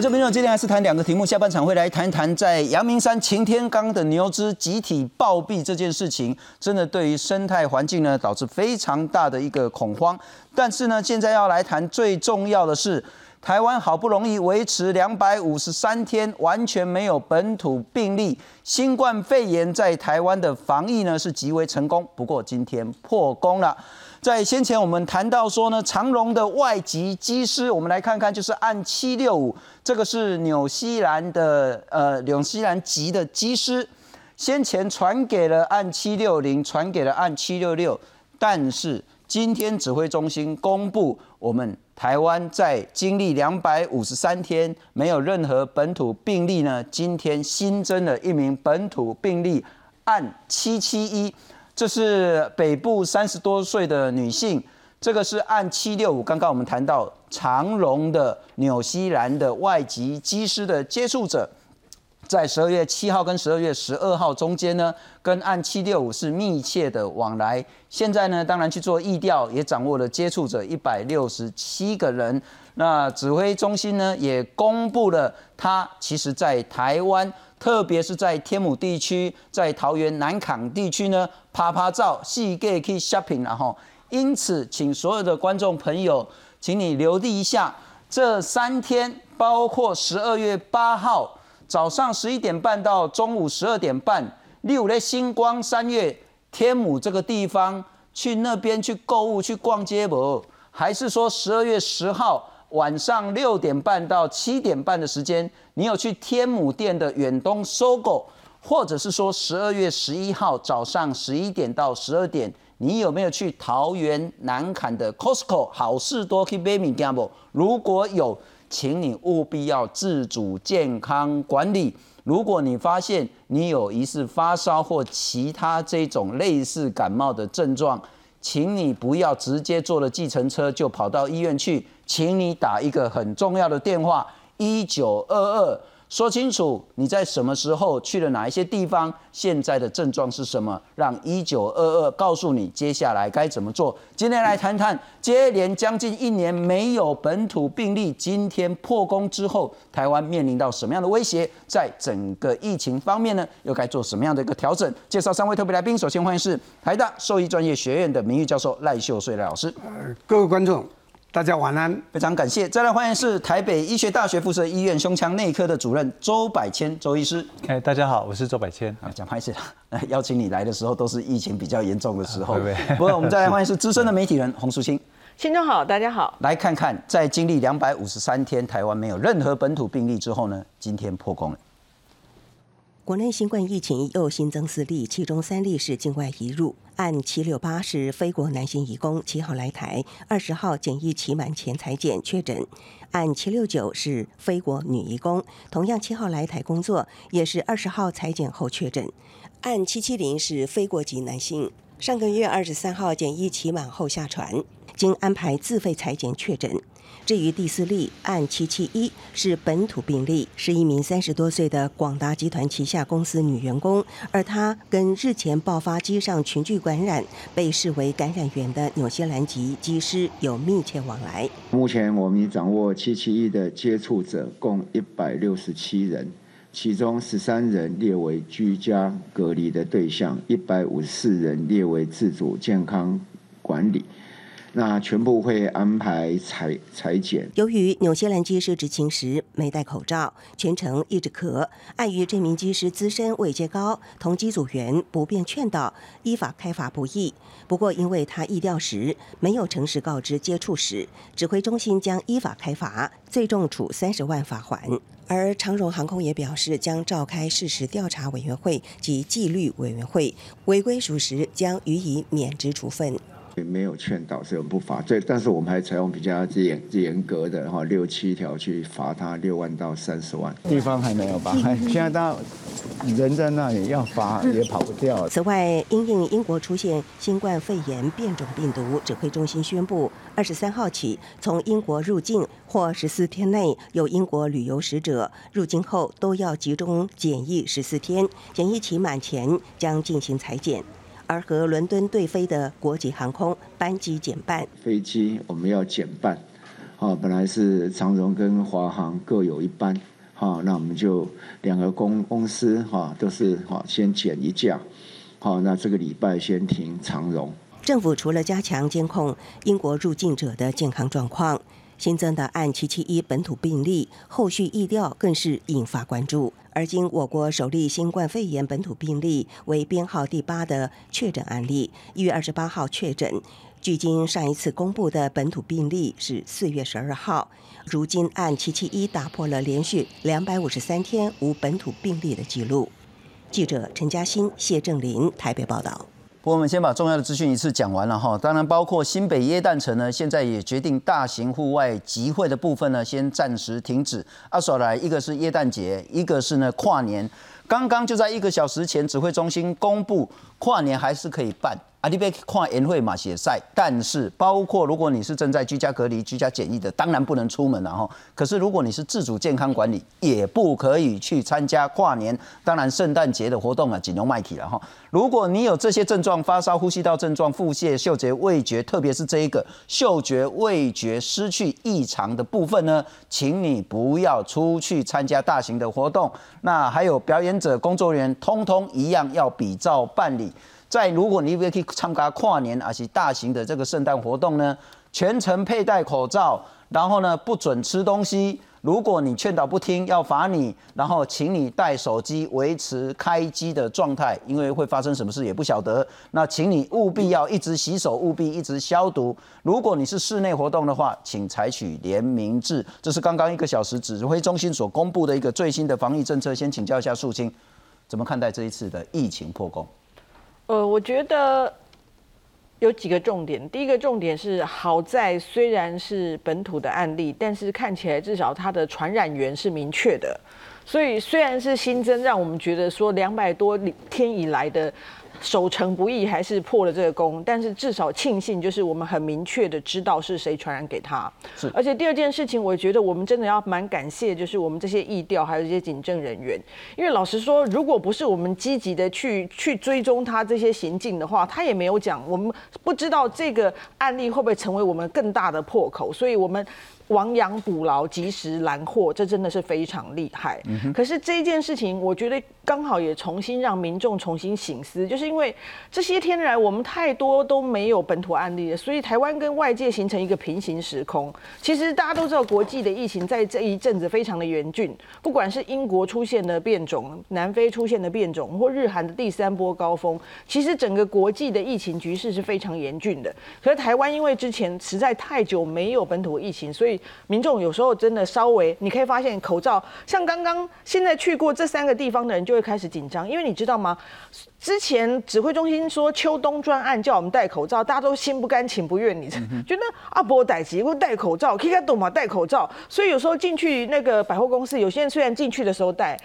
观众朋友，今天还是谈两个题目，下半场会来谈一谈在阳明山擎天岗的牛只集体暴毙这件事情，真的对于生态环境呢导致非常大的一个恐慌。但是呢，现在要来谈最重要的是，台湾好不容易维持两百五十三天完全没有本土病例，新冠肺炎在台湾的防疫呢是极为成功，不过今天破功了。在先前我们谈到说呢，长荣的外籍机师，我们来看看，就是按七六五，这个是纽西兰的呃纽西兰籍的机师，先前传给了按七六零，传给了按七六六，但是今天指挥中心公布，我们台湾在经历两百五十三天没有任何本土病例呢，今天新增了一名本土病例，按七七一。这是北部三十多岁的女性，这个是按七六五。刚刚我们谈到长荣的纽西兰的外籍机师的接触者，在十二月七号跟十二月十二号中间呢，跟按七六五是密切的往来。现在呢，当然去做疫调，也掌握了接触者一百六十七个人。那指挥中心呢，也公布了他其实在台湾。特别是在天母地区，在桃园南港地区呢，拍拍照、细给去 shopping，然后，因此，请所有的观众朋友，请你留意一下，这三天，包括十二月八号早上十一点半到中午十二点半，六的星光三月天母这个地方，去那边去购物、去逛街不？还是说十二月十号？晚上六点半到七点半的时间，你有去天母店的远东搜狗，或者是说十二月十一号早上十一点到十二点，你有没有去桃园南坎的 Costco 好事多去买米 gamble？如果有，请你务必要自主健康管理。如果你发现你有疑似发烧或其他这种类似感冒的症状，请你不要直接坐了计程车就跑到医院去。请你打一个很重要的电话，一九二二，说清楚你在什么时候去了哪一些地方，现在的症状是什么，让一九二二告诉你接下来该怎么做。今天来谈谈，接连将近一年没有本土病例，今天破功之后，台湾面临到什么样的威胁？在整个疫情方面呢，又该做什么样的一个调整？介绍三位特别来宾，首先欢迎是台大兽医专业学院的名誉教授赖秀穗老师。各位观众。大家晚安，非常感谢。再来欢迎是台北医学大学附设医院胸腔内科的主任周百千周医师。哎，大家好，我是周百千。啊，讲拍戏了，邀请你来的时候都是疫情比较严重的时候。不过我们再来欢迎是资深的媒体人洪淑清。听众好，大家好。来看看，在经历两百五十三天台湾没有任何本土病例之后呢，今天破功了。国内新冠疫情又新增四例，其中三例是境外移入。按七六八是非国男性移工，七号来台，二十号检疫期满前裁检确诊。按七六九是非国女移工，同样七号来台工作，也是二十号裁检后确诊。按七七零是非国籍男性，上个月二十三号检疫期满后下船，经安排自费裁检确诊。至于第四例，按七七一是本土病例，是一名三十多岁的广达集团旗下公司女员工，而她跟日前爆发机上群聚感染、被视为感染源的纽西兰籍机师有密切往来。目前我们已掌握七七一的接触者共一百六十七人，其中十三人列为居家隔离的对象，一百五十四人列为自主健康管理。那全部会安排裁裁剪。由于纽西兰机师执勤时没戴口罩，全程一直咳，碍于这名机师资深位阶高，同机组员不便劝导，依法开罚不易。不过因为他疫调时没有诚实告知接触史，指挥中心将依法开罚，最重处三十万罚款。而长荣航空也表示，将召开事实调查委员会及纪律委员会，违规属实将予以免职处分。没有劝导是不罚，这但是我们还采用比较严严格的哈六七条去罚他六万到三十万。地方还没有吧？现在到人在那里要罚也跑不掉。此外，因应英国出现新冠肺炎变种病毒，指挥中心宣布，二十三号起，从英国入境或十四天内有英国旅游使者入境后，都要集中检疫十四天，检疫期满前将进行裁剪。而和伦敦对飞的国际航空班机减半，飞机我们要减半，啊，本来是长荣跟华航各有一班，好，那我们就两个公公司哈都是好先减一架，好，那这个礼拜先停长荣。政府除了加强监控英国入境者的健康状况，新增的案七七一本土病例后续疫调更是引发关注。而今我国首例新冠肺炎本土病例为编号第八的确诊案例，一月二十八号确诊。距今上一次公布的本土病例是四月十二号，如今按七七一打破了连续两百五十三天无本土病例的记录。记者陈嘉欣、谢正林台北报道。我们先把重要的资讯一次讲完了哈，当然包括新北耶诞城呢，现在也决定大型户外集会的部分呢，先暂时停止。阿所来，一个是耶诞节，一个是呢跨年，刚刚就在一个小时前，指挥中心公布跨年还是可以办。阿迪贝跨年会马写赛，但是包括如果你是正在居家隔离、居家检疫的，当然不能出门了哈。可是如果你是自主健康管理，也不可以去参加跨年。当然圣诞节的活动啊，仅用麦体了哈。如果你有这些症状，发烧、呼吸道症状、腹泻、嗅觉、味觉，特别是这一个嗅觉、味觉失去异常的部分呢，请你不要出去参加大型的活动。那还有表演者、工作人员，通通一样要比照办理。在如果你要去参加跨年还是大型的这个圣诞活动呢，全程佩戴口罩，然后呢不准吃东西。如果你劝导不听，要罚你。然后请你带手机维持开机的状态，因为会发生什么事也不晓得。那请你务必要一直洗手，务必一直消毒。如果你是室内活动的话，请采取联名制。这是刚刚一个小时指挥中心所公布的一个最新的防疫政策。先请教一下素清，怎么看待这一次的疫情破功？呃，我觉得有几个重点。第一个重点是，好在虽然是本土的案例，但是看起来至少它的传染源是明确的。所以虽然是新增，让我们觉得说两百多天以来的。守成不易，还是破了这个功，但是至少庆幸，就是我们很明确的知道是谁传染给他。是，而且第二件事情，我觉得我们真的要蛮感谢，就是我们这些疫调还有一些警政人员，因为老实说，如果不是我们积极的去去追踪他这些行径的话，他也没有讲，我们不知道这个案例会不会成为我们更大的破口，所以我们。亡羊补牢，及时拦获，这真的是非常厉害。可是这件事情，我觉得刚好也重新让民众重新醒思，就是因为这些天来我们太多都没有本土案例了，所以台湾跟外界形成一个平行时空。其实大家都知道，国际的疫情在这一阵子非常的严峻，不管是英国出现的变种、南非出现的变种，或日韩的第三波高峰，其实整个国际的疫情局势是非常严峻的。可是台湾因为之前实在太久没有本土疫情，所以民众有时候真的稍微，你可以发现口罩，像刚刚现在去过这三个地方的人就会开始紧张，因为你知道吗？之前指挥中心说秋冬专案叫我们戴口罩，大家都心不甘情不愿，你觉得 阿伯戴吉会戴口罩，可以懂吗？戴口罩，所以有时候进去那个百货公司，有些人虽然进去的时候戴，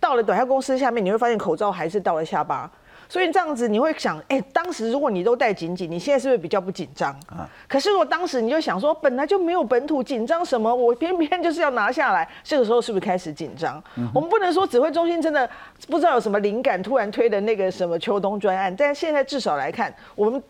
到了百货公司下面，你会发现口罩还是到了下巴。所以这样子你会想，哎，当时如果你都带紧紧，你现在是不是比较不紧张啊？可是如果当时你就想说，本来就没有本土，紧张什么？我偏偏就是要拿下来，这个时候是不是开始紧张？我们不能说指挥中心真的不知道有什么灵感，突然推的那个什么秋冬专案，但现在至少来看，我们。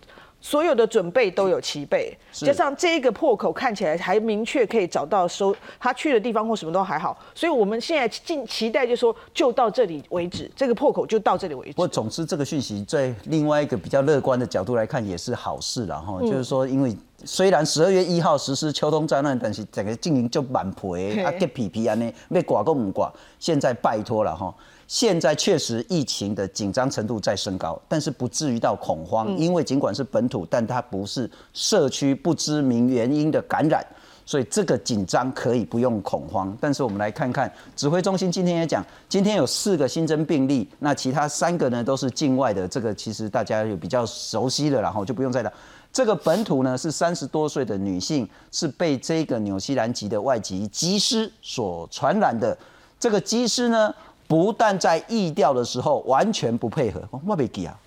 所有的准备都有齐备，加上这一个破口看起来还明确可以找到收他去的地方或什么都还好，所以我们现在尽期待就说就到这里为止，这个破口就到这里为止。不过总之这个讯息在另外一个比较乐观的角度来看也是好事了哈，就是说因为虽然十二月一号实施秋冬灾难，但是整个经营就满赔啊跌皮皮啊呢，被挂都唔挂，现在拜托了哈。现在确实疫情的紧张程度在升高，但是不至于到恐慌，因为尽管是本土，但它不是社区不知名原因的感染，所以这个紧张可以不用恐慌。但是我们来看看指挥中心今天也讲，今天有四个新增病例，那其他三个呢都是境外的，这个其实大家有比较熟悉的，然后就不用再讲。这个本土呢是三十多岁的女性，是被这个纽西兰籍的外籍机师所传染的。这个机师呢？不但在疫调的时候完全不配合，我没记啊。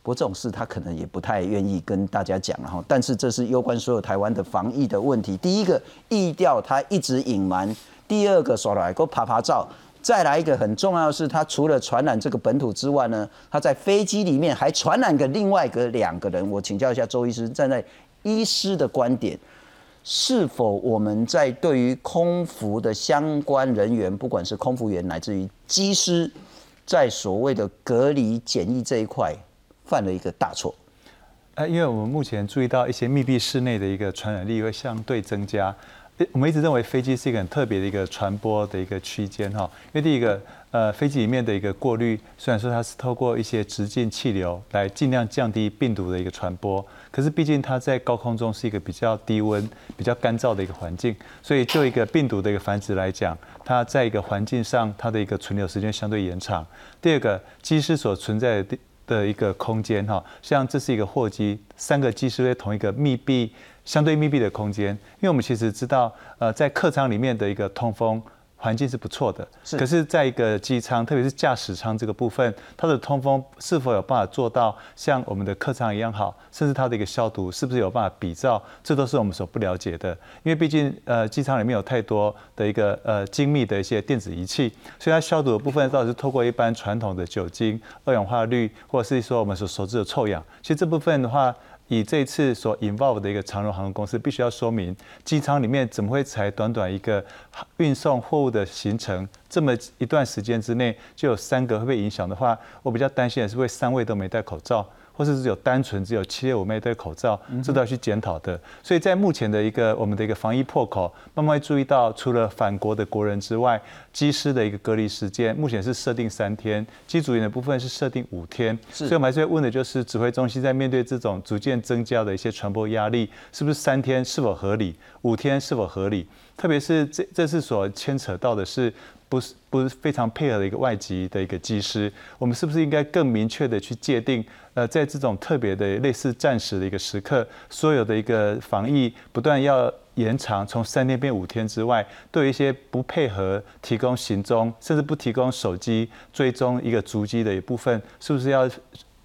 不过这种事他可能也不太愿意跟大家讲了哈。但是这是攸关所有台湾的防疫的问题。第一个疫调他一直隐瞒，第二个说来给我拍拍照，再来一个很重要的是，他除了传染这个本土之外呢，他在飞机里面还传染给另外一个两个人。我请教一下周医师，站在医师的观点，是否我们在对于空服的相关人员，不管是空服员乃至于机师，在所谓的隔离检疫这一块犯了一个大错？呃，因为我们目前注意到一些密闭室内的一个传染力会相对增加。我们一直认为飞机是一个很特别的一个传播的一个区间哈，因为第一个，呃，飞机里面的一个过滤，虽然说它是透过一些直径气流来尽量降低病毒的一个传播，可是毕竟它在高空中是一个比较低温、比较干燥的一个环境，所以就一个病毒的一个繁殖来讲，它在一个环境上它的一个存留时间相对延长。第二个，机师所存在的的一个空间哈，像这是一个货机，三个机师在同一个密闭。相对密闭的空间，因为我们其实知道，呃，在客舱里面的一个通风环境是不错的，是。可是，在一个机舱，特别是驾驶舱这个部分，它的通风是否有办法做到像我们的客舱一样好，甚至它的一个消毒是不是有办法比照，这都是我们所不了解的。因为毕竟，呃，机舱里面有太多的一个呃精密的一些电子仪器，所以它消毒的部分到底是透过一般传统的酒精、二氧化氯，或者是说我们所熟知的臭氧。其实这部分的话。以这次所 involve 的一个长荣航空公司，必须要说明机舱里面怎么会才短短一个运送货物的行程，这么一段时间之内就有三个会被影响的话，我比较担心的是会三位都没戴口罩。或者是有单纯只有七六五妹戴口罩，这都要去检讨的。所以在目前的一个我们的一个防疫破口，慢慢会注意到，除了返国的国人之外，机师的一个隔离时间，目前是设定三天，机组员的部分是设定五天。所以我们还是会问的就是，指挥中心在面对这种逐渐增加的一些传播压力，是不是三天是否合理，五天是否合理？特别是这这次所牵扯到的是。不是不是非常配合的一个外籍的一个机师，我们是不是应该更明确的去界定？呃，在这种特别的类似战时的一个时刻，所有的一个防疫不断要延长，从三天变五天之外，对一些不配合提供行踪，甚至不提供手机追踪一个足迹的一部分，是不是要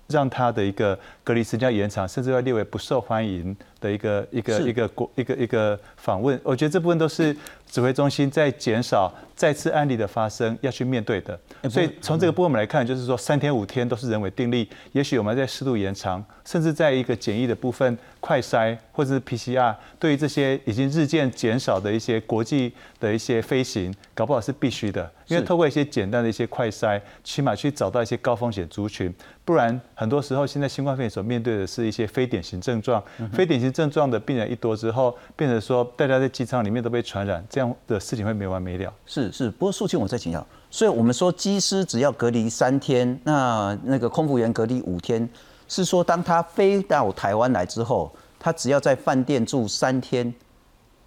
让他的一个隔离时间要延长，甚至要列为不受欢迎？的一个一个一个国一个一个访问，我觉得这部分都是指挥中心在减少再次案例的发生要去面对的。所以从这个部分我们来看，就是说三天五天都是人为定力，也许我们在适度延长，甚至在一个简易的部分快筛或者是 PCR，对于这些已经日渐减少的一些国际的一些飞行，搞不好是必须的，因为透过一些简单的一些快筛，起码去找到一些高风险族群，不然很多时候现在新冠肺炎所面对的是一些非典型症状，非典型。症状的病人一多之后，变成说大家在机舱里面都被传染，这样的事情会没完没了。是是，不过素清我再请教，所以我们说机师只要隔离三天，那那个空服员隔离五天，是说当他飞到台湾来之后，他只要在饭店住三天，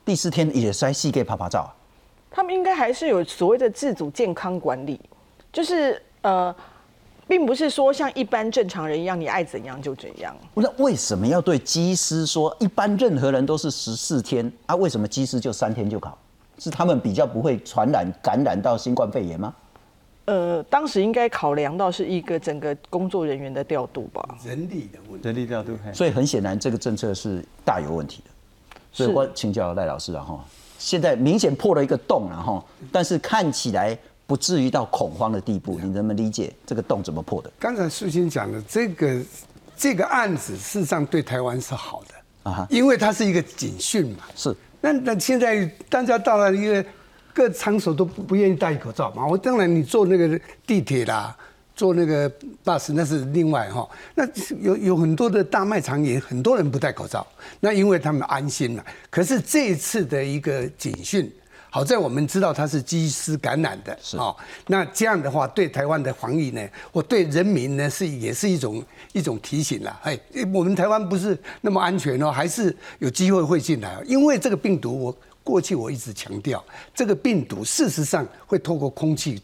第四天也塞细给拍拍照。他们应该还是有所谓的自主健康管理，就是呃。并不是说像一般正常人一样，你爱怎样就怎样。那为什么要对机师说，一般任何人都是十四天啊？为什么机师就三天就考？是他们比较不会传染、感染到新冠肺炎吗？呃，当时应该考量到是一个整个工作人员的调度吧，人力的问题，人力调度。所以很显然，这个政策是大有问题的。所以我请教赖老师了哈，现在明显破了一个洞了哈，但是看起来。不至于到恐慌的地步，你能不能理解这个洞怎么破的？刚才苏欣讲的这个这个案子，事实上对台湾是好的啊，因为它是一个警讯嘛。是。那那现在大家到了一个各场所都不不愿意戴口罩嘛。我当然你坐那个地铁啦，坐那个 bus 那是另外哈。那有有很多的大卖场也很多人不戴口罩，那因为他们安心了。可是这一次的一个警讯。好在我们知道它是机师感染的，是啊，那这样的话对台湾的防疫呢，或对人民呢是也是一种一种提醒了。哎，我们台湾不是那么安全哦，还是有机会会进来。因为这个病毒，我过去我一直强调，这个病毒事实上会透过空气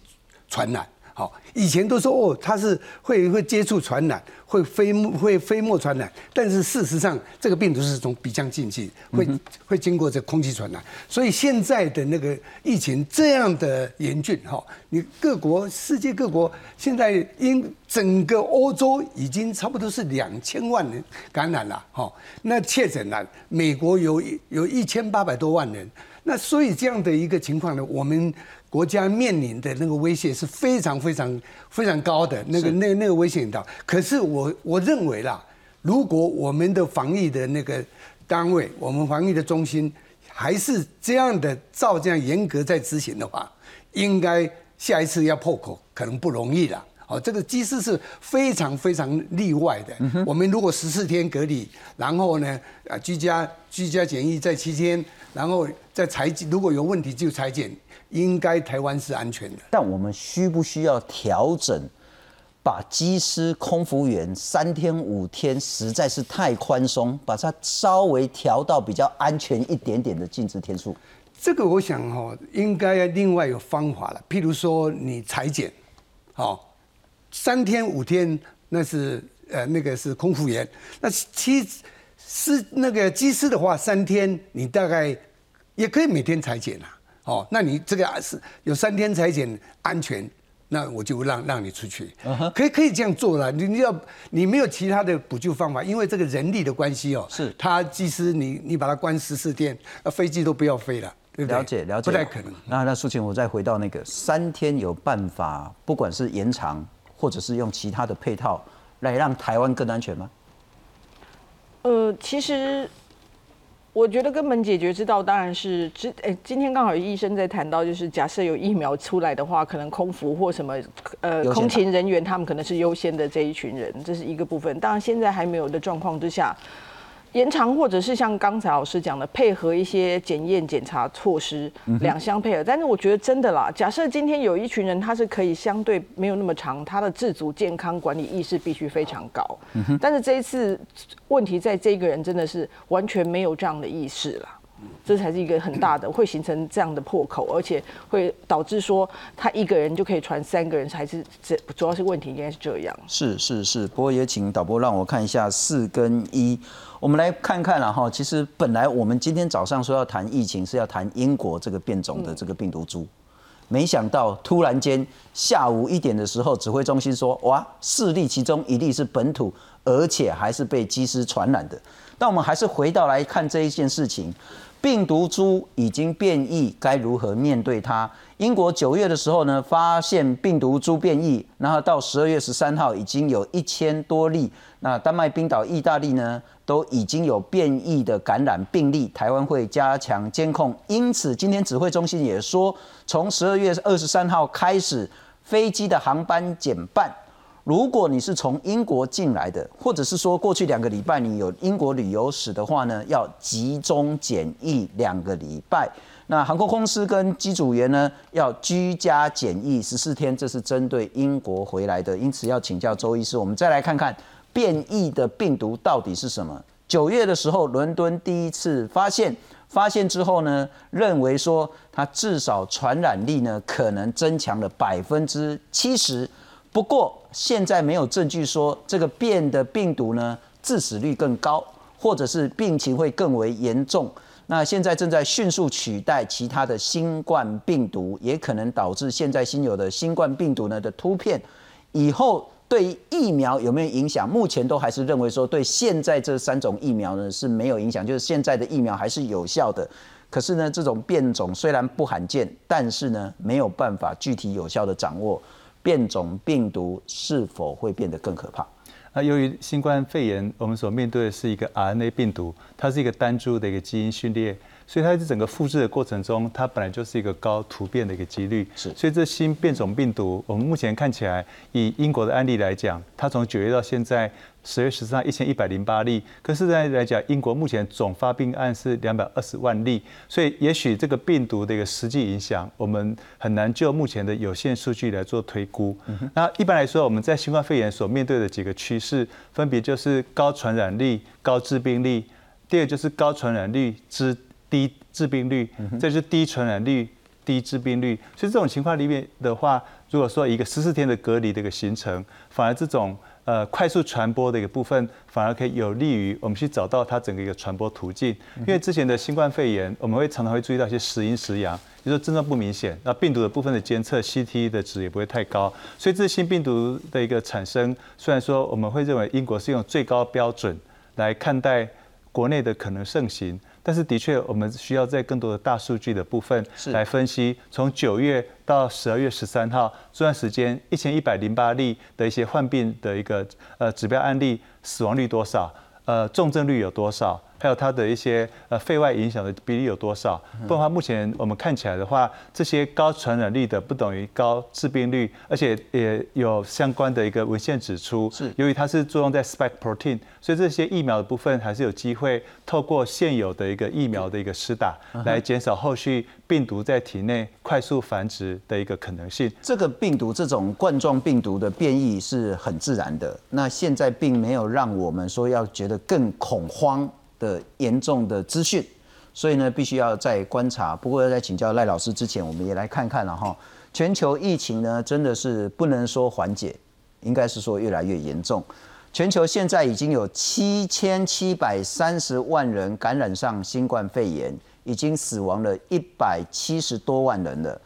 传染。好，以前都说哦，它是会会接触传染，会飞会飞沫传染，但是事实上，这个病毒是从鼻腔进去，会会经过这空气传染。所以现在的那个疫情这样的严峻哈，你各国世界各国现在因整个欧洲已经差不多是两千万人感染了哈，那确诊了，美国有有一千八百多万人，那所以这样的一个情况呢，我们。国家面临的那个威胁是非常非常非常高的，那个那那个危险的。可是我我认为啦，如果我们的防疫的那个单位，我们防疫的中心还是这样的照这样严格在执行的话，应该下一次要破口可能不容易了。哦，这个机师是非常非常例外的。我们如果十四天隔离，然后呢，啊，居家居家检疫在七天，然后再裁剪，如果有问题就裁剪，应该台湾是安全的。但我们需不需要调整，把机师、空服员三天五天实在是太宽松，把它稍微调到比较安全一点点的禁止天数？这个我想哈，应该另外有方法了。譬如说你裁剪，好。三天五天，那是呃那个是空服员。那七师那个机师的话，三天你大概也可以每天裁剪啊。哦，那你这个是有三天裁剪安全，那我就让让你出去，可以可以这样做了。你你要你没有其他的补救方法，因为这个人力的关系哦。是。他机师你你把它关十四天，那飞机都不要飞了，对不对？了解了解。不太可能。那那苏晴，我再回到那个三天有办法，不管是延长。或者是用其他的配套来让台湾更安全吗？呃，其实我觉得根本解决之道当然是，之哎，今天刚好有医生在谈到，就是假设有疫苗出来的话，可能空服或什么呃空勤人员他们可能是优先的这一群人，这是一个部分。当然现在还没有的状况之下。延长，或者是像刚才老师讲的，配合一些检验检查措施，两相配合。但是我觉得真的啦，假设今天有一群人，他是可以相对没有那么长，他的自主健康管理意识必须非常高。但是这一次问题在这个人真的是完全没有这样的意识了。这才是一个很大的，会形成这样的破口，而且会导致说他一个人就可以传三个人，还是这主要是问题应该是这样。是是是，不过也请导播让我看一下四跟一，我们来看看了哈。其实本来我们今天早上说要谈疫情，是要谈英国这个变种的这个病毒株，没想到突然间下午一点的时候，指挥中心说哇，四例其中一例是本土，而且还是被机师传染的。但我们还是回到来看这一件事情。病毒株已经变异，该如何面对它？英国九月的时候呢，发现病毒株变异，然后到十二月十三号已经有一千多例。那丹麦、冰岛、意大利呢，都已经有变异的感染病例。台湾会加强监控，因此今天指挥中心也说，从十二月二十三号开始，飞机的航班减半。如果你是从英国进来的，或者是说过去两个礼拜你有英国旅游史的话呢，要集中检疫两个礼拜。那航空公司跟机组员呢，要居家检疫十四天，这是针对英国回来的。因此要请教周医师，我们再来看看变异的病毒到底是什么。九月的时候，伦敦第一次发现，发现之后呢，认为说它至少传染力呢可能增强了百分之七十。不过现在没有证据说这个变的病毒呢致死率更高，或者是病情会更为严重。那现在正在迅速取代其他的新冠病毒，也可能导致现在新有的新冠病毒呢的突变。以后对疫苗有没有影响？目前都还是认为说对现在这三种疫苗呢是没有影响，就是现在的疫苗还是有效的。可是呢，这种变种虽然不罕见，但是呢没有办法具体有效的掌握。变种病毒是否会变得更可怕？那由于新冠肺炎，我们所面对的是一个 RNA 病毒，它是一个单株的一个基因序列。所以它在整个复制的过程中，它本来就是一个高突变的一个几率。是，所以这新变种病毒，我们目前看起来，以英国的案例来讲，它从九月到现在十月十三号一千一百零八例，可是在来讲，英国目前总发病案是两百二十万例。所以也许这个病毒的一个实际影响，我们很难就目前的有限数据来做推估。那一般来说，我们在新冠肺炎所面对的几个趋势，分别就是高传染力、高致病力；第二就是高传染率之低致病率，这是低传染率、低致病率。所以这种情况里面的话，如果说一个十四天的隔离的一个形成，反而这种呃快速传播的一个部分，反而可以有利于我们去找到它整个一个传播途径。因为之前的新冠肺炎，我们会常常会注意到一些时阴时阳，就是症状不明显，那病毒的部分的监测 CT 的值也不会太高。所以这新病毒的一个产生，虽然说我们会认为英国是用最高标准来看待国内的可能盛行。但是的确，我们需要在更多的大数据的部分来分析，从九月到十二月十三号这段时间，一千一百零八例的一些患病的一个呃指标案例，死亡率多少？呃，重症率有多少？还有它的一些呃肺外影响的比例有多少？不然的话，目前我们看起来的话，这些高传染力的不等于高致病率，而且也有相关的一个文献指出，是由于它是作用在 spike protein，所以这些疫苗的部分还是有机会透过现有的一个疫苗的一个施打，来减少后续病毒在体内快速繁殖的一个可能性。这个病毒这种冠状病毒的变异是很自然的，那现在并没有让我们说要觉得更恐慌的严重的资讯，所以呢，必须要再观察。不过在请教赖老师之前，我们也来看看了哈，全球疫情呢真的是不能说缓解，应该是说越来越严重。全球现在已经有七千七百三十万人感染上新冠肺炎，已经死亡了一百七十多万人了。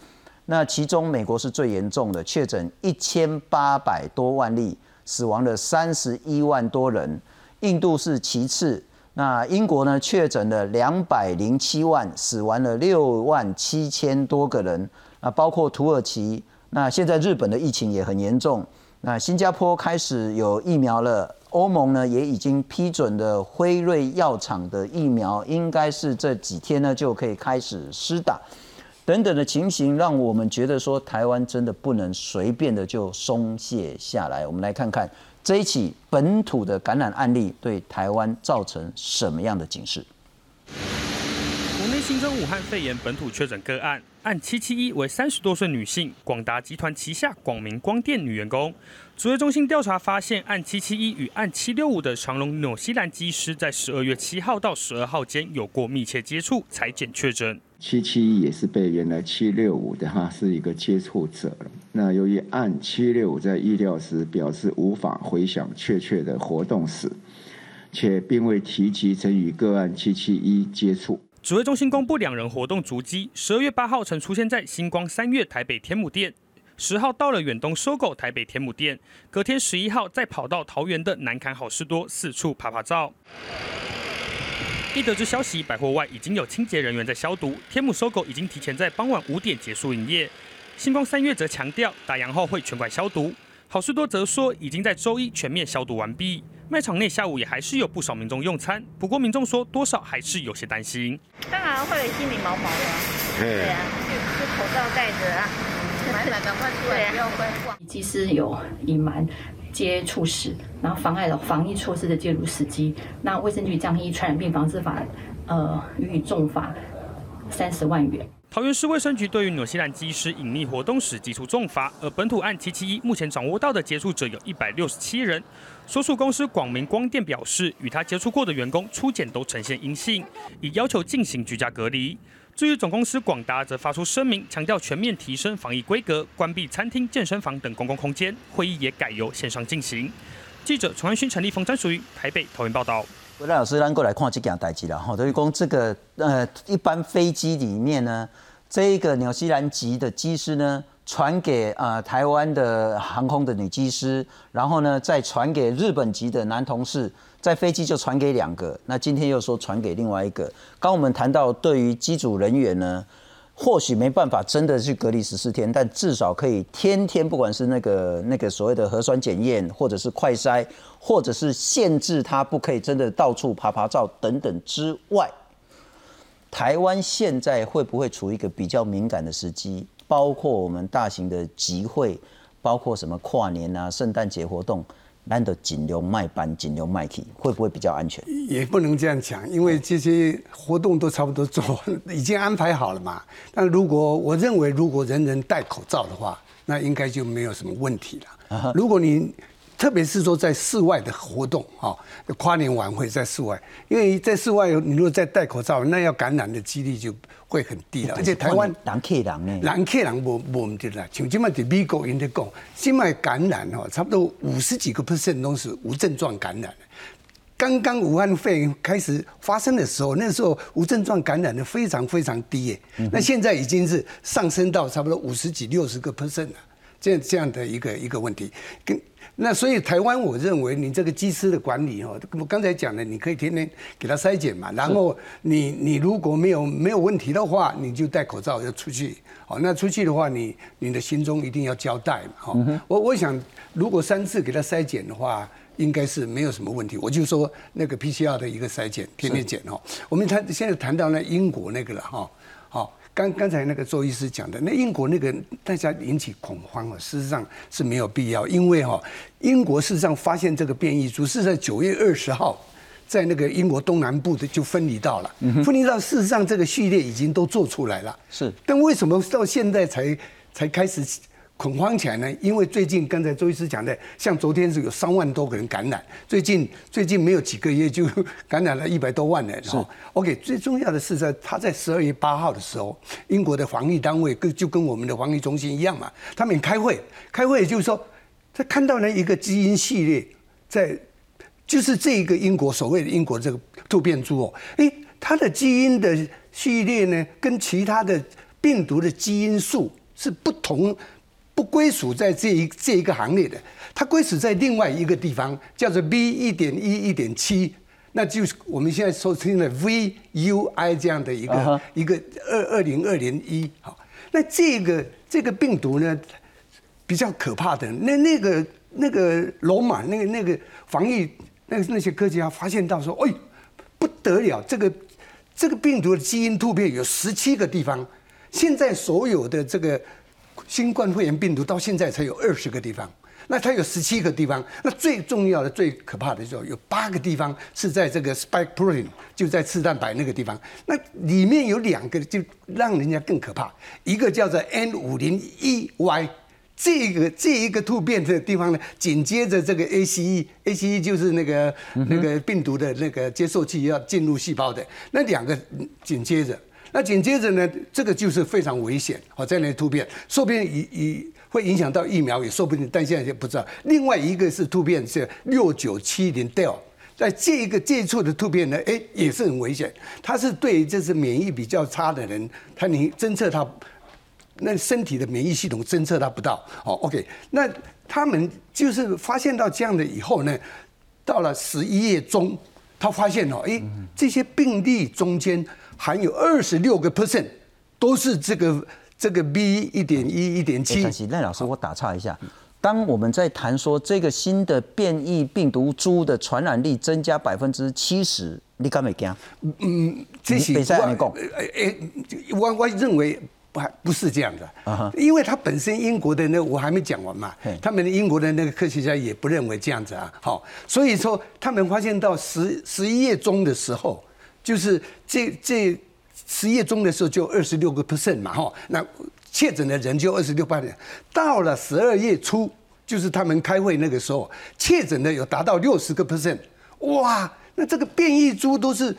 那其中美国是最严重的，确诊一千八百多万例，死亡了三十一万多人。印度是其次，那英国呢确诊了两百零七万，死亡了六万七千多个人。啊，包括土耳其，那现在日本的疫情也很严重。那新加坡开始有疫苗了，欧盟呢也已经批准了辉瑞药厂的疫苗，应该是这几天呢就可以开始施打。等等的情形，让我们觉得说台湾真的不能随便的就松懈下来。我们来看看这一起本土的感染案例对台湾造成什么样的警示。国内新增武汉肺炎本土确诊个案，案七七一为三十多岁女性，广达集团旗下广明光电女员工。指挥中心调查发现，案七七一与案七六五的长隆纽西兰机师，在十二月七号到十二号间有过密切接触，才检确诊。七七一也是被原来七六五的哈是一个接触者了。那由于按七六五在医疗时表示无法回想确切的活动史，且并未提及曾与个案七七一接触。指挥中心公布两人活动足迹：十二月八号曾出现在星光三月台北天母店，十号到了远东收购台北天母店，隔天十一号再跑到桃园的南坎好事多四处拍拍照。一得知消息，百货外已经有清洁人员在消毒，天母收购已经提前在傍晚五点结束营业。星光三月则强调打烊后会全馆消毒，好事多则说已经在周一全面消毒完毕。卖场内下午也还是有不少民众用餐，不过民众说多少还是有些担心。当然会心里毛毛的，对啊，就就口罩戴着啊，买来赶快出来，不要观望。技师有隐瞒接触史，然后妨碍了防疫措施的介入时机。那卫生局将依传染病防治法，呃，予以重罚三十万元。桃园市卫生局对于纽西兰机师隐匿活动时提出重罚，而本土案七七一目前掌握到的接触者有一百六十七人。所属公司广明光电表示，与他接触过的员工初检都呈现阴性，已要求进行居家隔离。至于总公司广达，则发出声明，强调全面提升防疫规格，关闭餐厅、健身房等公共空间，会议也改由线上进行。记者陈安勋、陈立峰、张淑瑜，台北桃园报道。赖老师，咱过来看这件代志了哈。等于讲这个呃，一般飞机里面呢，这一个纽西兰籍的机师呢，传给呃台湾的航空的女机师，然后呢再传给日本籍的男同事，在飞机就传给两个。那今天又说传给另外一个。刚我们谈到对于机组人员呢。或许没办法真的去隔离十四天，但至少可以天天，不管是那个那个所谓的核酸检验，或者是快筛，或者是限制他不可以真的到处爬爬照等等之外，台湾现在会不会处于一个比较敏感的时机？包括我们大型的集会，包括什么跨年啊、圣诞节活动。难得尽量卖班，尽量卖去，会不会比较安全？也不能这样讲，因为这些活动都差不多做，已经安排好了嘛。但如果我认为，如果人人戴口罩的话，那应该就没有什么问题了。如果你特别是说在室外的活动，哈，跨年晚会在室外，因为在室外，你如果再戴口罩，那要感染的几率就会很低了。而且台湾人客人呢，人客人无无问题啦。像今麦在美国因在讲，今麦感染哦，差不多五十几个 percent 都是无症状感染。刚刚武汉肺炎开始发生的时候，那时候无症状感染的非常非常低耶。那现在已经是上升到差不多五十几、六十个 percent 了。这样这样的一个一个问题，跟那所以台湾，我认为你这个机师的管理哦，我刚才讲的，你可以天天给他筛检嘛，然后你你如果没有没有问题的话，你就戴口罩要出去，哦，那出去的话，你你的心中一定要交代嘛，哈，我我想如果三次给他筛检的话。应该是没有什么问题。我就说那个 PCR 的一个筛检，天天检哈。我们谈现在谈到那英国那个了哈，好，刚刚才那个周医师讲的，那英国那个大家引起恐慌啊，事实上是没有必要，因为哈，英国事实上发现这个变异株是在九月二十号。在那个英国东南部的就分离到了，分离到事实上这个序列已经都做出来了，是。但为什么到现在才才开始恐慌起来呢？因为最近刚才周医师讲的，像昨天是有三万多个人感染，最近最近没有几个月就感染了一百多万人。是。OK，最重要的是在他在十二月八号的时候，英国的防疫单位跟就跟我们的防疫中心一样嘛，他们开会，开会就是说他看到了一个基因系列在。就是这一个英国所谓的英国这个突变株哦，诶，它的基因的序列呢，跟其他的病毒的基因数是不同，不归属在这一这一个行列的，它归属在另外一个地方，叫做 B 一点一一点七，那就是我们现在说听的 VUI 这样的一个一个二二零二零一，好，那这个这个病毒呢，比较可怕的，那那个那个罗马那个那个防疫。那那些科学家发现到说，哎，不得了，这个这个病毒的基因突变有十七个地方。现在所有的这个新冠肺炎病毒到现在才有二十个地方，那它有十七个地方。那最重要的、最可怕的就有八个地方是在这个 spike protein，就在刺蛋白那个地方。那里面有两个就让人家更可怕，一个叫做 N 五零一 Y。这个这一个突变的地方呢，紧接着这个 ACE，ACE 就是那个那个病毒的那个接受器要进入细胞的那两个紧接着，那紧接着呢，这个就是非常危险哦，在那突变，说不定以以会影响到疫苗，也说不定，但现在就不知道。另外一个是突变是六九七零 del，在这一个接触的突变呢，哎，也是很危险，它是对这是免疫比较差的人，它你侦测它。那身体的免疫系统侦测它不到，哦，OK，那他们就是发现到这样的以后呢，到了十一月中，他发现哦，哎，这些病例中间含有二十六个 percent 都是这个这个 B 一点一一点七。赖老师，我打岔一下，当我们在谈说这个新的变异病毒株的传染力增加百分之七十，你敢没惊？嗯，这些我哎，我我认为。不还不是这样的，因为他本身英国的那我还没讲完嘛，他们的英国的那个科学家也不认为这样子啊，好，所以说他们发现到十十一月中的时候，就是这这十月中的时候就二十六个 percent 嘛，哈，那确诊的人就二十六八人，到了十二月初，就是他们开会那个时候，确诊的有达到六十个 percent，哇，那这个变异株都是。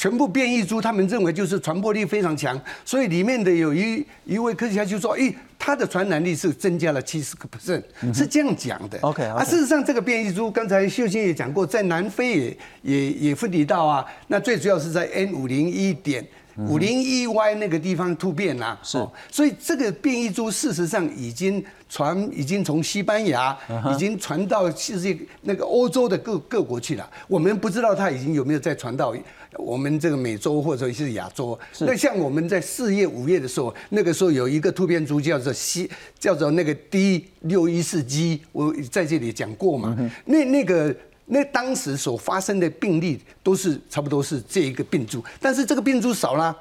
全部变异株，他们认为就是传播力非常强，所以里面的有一一位科学家就说：“诶，它的传染力是增加了七十个 percent，是这样讲的。” OK，啊，事实上这个变异株，刚才秀清也讲过，在南非也也也分离到啊，那最主要是在 N 五零一点五零一 Y 那个地方突变啦。是，所以这个变异株事实上已经传，已经从西班牙已经传到世界那个欧洲的各各国去了。我们不知道它已经有没有再传到。我们这个美洲或者是亚洲，那像我们在四月、五月的时候，那个时候有一个突变株叫做西，叫做那个 D 六一四 G，我在这里讲过嘛。那那个那当时所发生的病例都是差不多是这一个病株，但是这个病株少了。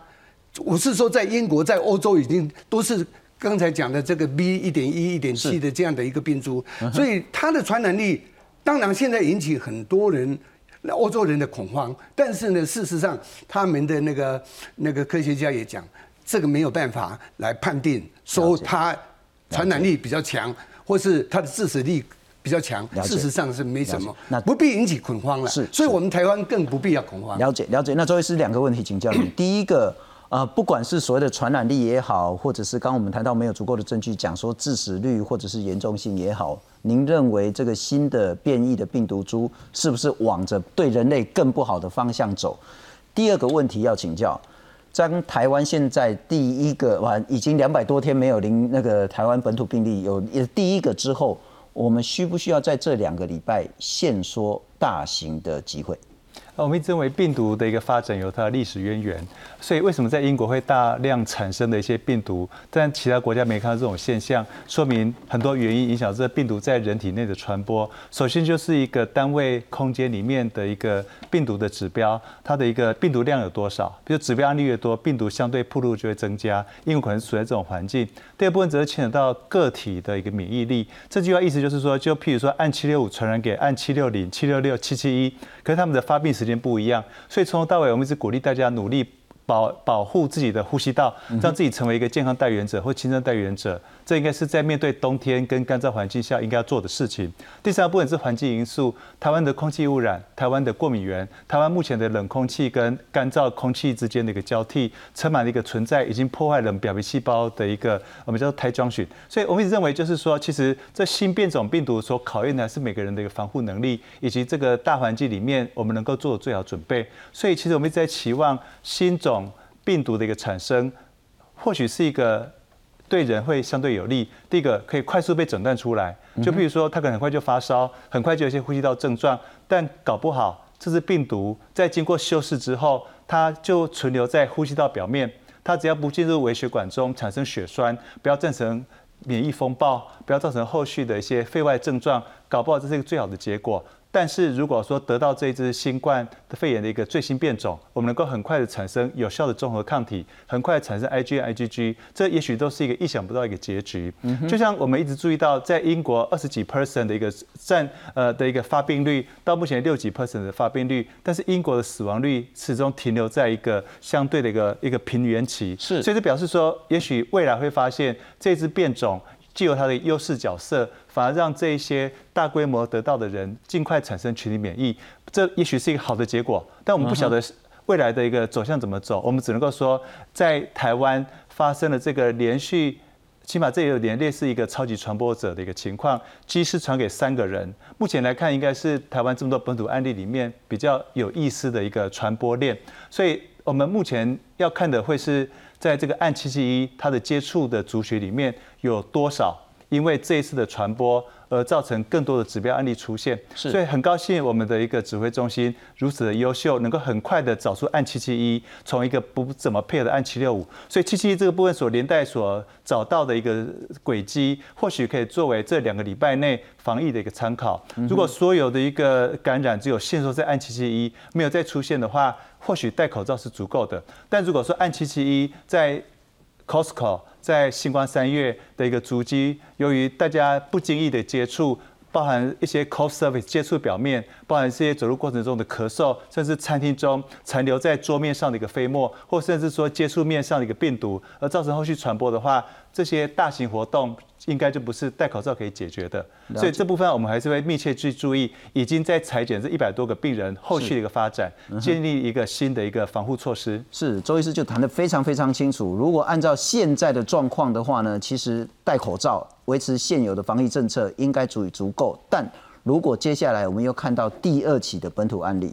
我是说，在英国、在欧洲已经都是刚才讲的这个 B 一点一、一点七的这样的一个病株，所以它的传染力当然现在引起很多人。那欧洲人的恐慌，但是呢，事实上，他们的那个那个科学家也讲，这个没有办法来判定，说它传染力比较强，或是它的致死力比较强。事实上是没什么，那不必引起恐慌了。是，所以我们台湾更不必要恐慌。了解，了解。那周医师两个问题请教你，第一个。呃，不管是所谓的传染力也好，或者是刚我们谈到没有足够的证据讲说致死率或者是严重性也好，您认为这个新的变异的病毒株是不是往着对人类更不好的方向走？第二个问题要请教，当台湾现在第一个完已经两百多天没有零那个台湾本土病例有第一个之后，我们需不需要在这两个礼拜限缩大型的集会？我们一直认为病毒的一个发展有它的历史渊源，所以为什么在英国会大量产生的一些病毒，但其他国家没看到这种现象，说明很多原因影响这病毒在人体内的传播。首先就是一个单位空间里面的一个病毒的指标，它的一个病毒量有多少，比如指标案例越多，病毒相对铺路就会增加，因为可能处在这种环境。第二部分则是牵扯到个体的一个免疫力。这句话意思就是说，就譬如说按七六五传染给按七六零、七六六、七七一，可是他们的发病时间间不一样，所以从头到尾我们一直鼓励大家努力保保护自己的呼吸道，让自己成为一个健康代言者或轻症代言者。这应该是在面对冬天跟干燥环境下应该要做的事情。第三部分是环境因素，台湾的空气污染、台湾的过敏源、台湾目前的冷空气跟干燥空气之间的一个交替，充满了一个存在，已经破坏了表皮细胞的一个我们叫做胎装菌。所以我们一直认为，就是说，其实这新变种病毒所考验的是每个人的一个防护能力，以及这个大环境里面我们能够做的最好准备。所以，其实我们一直在期望新种病毒的一个产生，或许是一个。对人会相对有利。第一个可以快速被诊断出来，就比如说他可能很快就发烧，很快就有一些呼吸道症状，但搞不好这只病毒在经过修饰之后，它就存留在呼吸道表面，它只要不进入微血管中产生血栓，不要造成免疫风暴，不要造成后续的一些肺外症状，搞不好这是一个最好的结果。但是如果说得到这一支新冠的肺炎的一个最新变种，我们能够很快的产生有效的综合抗体，很快产生 IgM、IgG，这也许都是一个意想不到一个结局。就像我们一直注意到，在英国二十几 percent 的一个占呃的一个发病率，到目前六几 percent 的发病率，但是英国的死亡率始终停留在一个相对的一个一个平原期。是，所以这表示说，也许未来会发现这支变种。既有它的优势角色，反而让这一些大规模得到的人尽快产生群体免疫，这也许是一个好的结果。但我们不晓得未来的一个走向怎么走，我们只能够说，在台湾发生了这个连续，起码这有点类似一个超级传播者的一个情况，机是传给三个人。目前来看，应该是台湾这么多本土案例里面比较有意思的一个传播链。所以我们目前要看的会是。在这个按七七一，它的接触的族群里面有多少？因为这一次的传播。而造成更多的指标案例出现，所以很高兴我们的一个指挥中心如此的优秀，能够很快的找出按七七一，从一个不怎么配合的按七六五，所以七七一这个部分所连带所找到的一个轨迹，或许可以作为这两个礼拜内防疫的一个参考。如果所有的一个感染只有限缩在按七七一，没有再出现的话，或许戴口罩是足够的。但如果说按七七一在 Costco 在星光三月的一个足迹，由于大家不经意的接触，包含一些 cost service 接触表面，包含这些走路过程中的咳嗽，甚至餐厅中残留在桌面上的一个飞沫，或甚至说接触面上的一个病毒，而造成后续传播的话，这些大型活动。应该就不是戴口罩可以解决的，所以这部分我们还是会密切去注意，已经在裁剪这一百多个病人后续的一个发展，建立一个新的一个防护措施。是周医师就谈得非常非常清楚。如果按照现在的状况的话呢，其实戴口罩维持现有的防疫政策应该足以足够。但如果接下来我们又看到第二起的本土案例，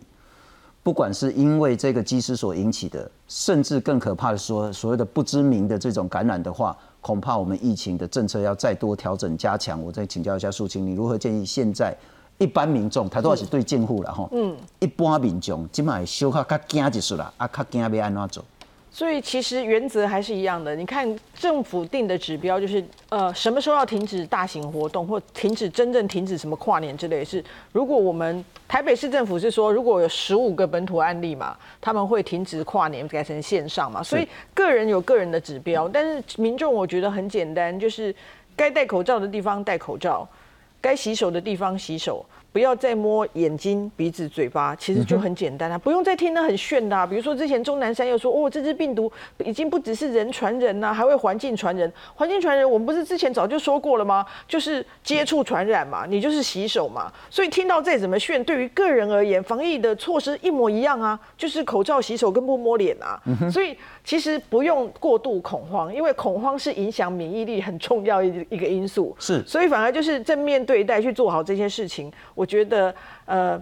不管是因为这个机师所引起的，甚至更可怕的说所谓的不知名的这种感染的话。恐怕我们疫情的政策要再多调整加强。我再请教一下素清，你如何建议现在一般民众，他都要是对健护了哈？嗯，一般民众今麦小可较惊就是啦，啊，较惊要安怎做？所以其实原则还是一样的。你看政府定的指标就是，呃，什么时候要停止大型活动，或停止真正停止什么跨年之类是。如果我们台北市政府是说，如果有十五个本土案例嘛，他们会停止跨年，改成线上嘛。所以个人有个人的指标，但是民众我觉得很简单，就是该戴口罩的地方戴口罩，该洗手的地方洗手。不要再摸眼睛、鼻子、嘴巴，其实就很简单啊，不用再听那很炫的。比如说之前钟南山又说，哦，这只病毒已经不只是人传人呐，还会环境传人。环境传人，我们不是之前早就说过了吗？就是接触传染嘛，你就是洗手嘛。所以听到再怎么炫，对于个人而言，防疫的措施一模一样啊，就是口罩、洗手跟不摸脸啊。所以其实不用过度恐慌，因为恐慌是影响免疫力很重要一一个因素。是，所以反而就是正面对待去做好这些事情。我。觉得呃，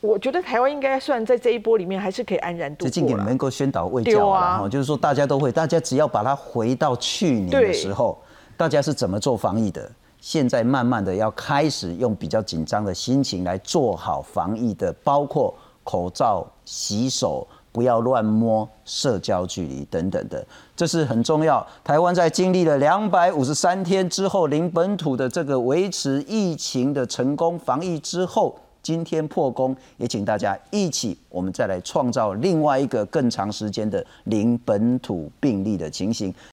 我觉得台湾应该算在这一波里面还是可以安然度过。最近也能够宣导卫教啊，就是说大家都会，大家只要把它回到去年的时候，大家是怎么做防疫的，现在慢慢的要开始用比较紧张的心情来做好防疫的，包括口罩、洗手。不要乱摸，社交距离等等的，这是很重要。台湾在经历了两百五十三天之后，零本土的这个维持疫情的成功防疫之后，今天破功，也请大家一起，我们再来创造另外一个更长时间的零本土病例的情形。